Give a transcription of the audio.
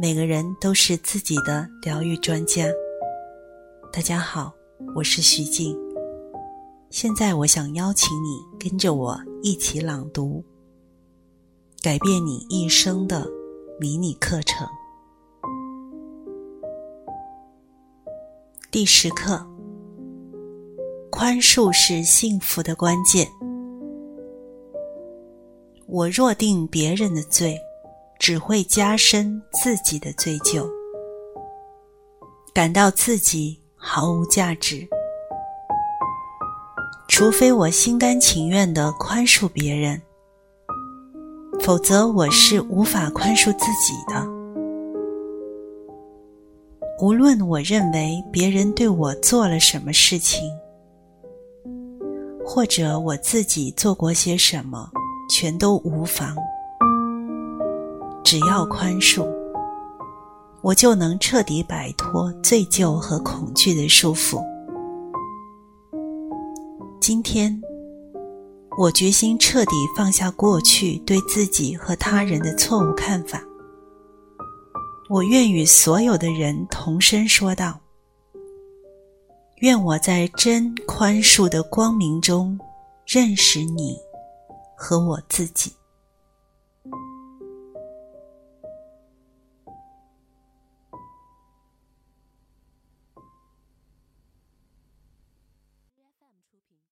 每个人都是自己的疗愈专家。大家好，我是徐静。现在我想邀请你跟着我一起朗读《改变你一生的迷你课程》第十课：宽恕是幸福的关键。我若定别人的罪。只会加深自己的罪疚，感到自己毫无价值。除非我心甘情愿的宽恕别人，否则我是无法宽恕自己的。无论我认为别人对我做了什么事情，或者我自己做过些什么，全都无妨。只要宽恕，我就能彻底摆脱罪疚和恐惧的束缚。今天，我决心彻底放下过去对自己和他人的错误看法。我愿与所有的人同声说道：“愿我在真宽恕的光明中认识你和我自己。”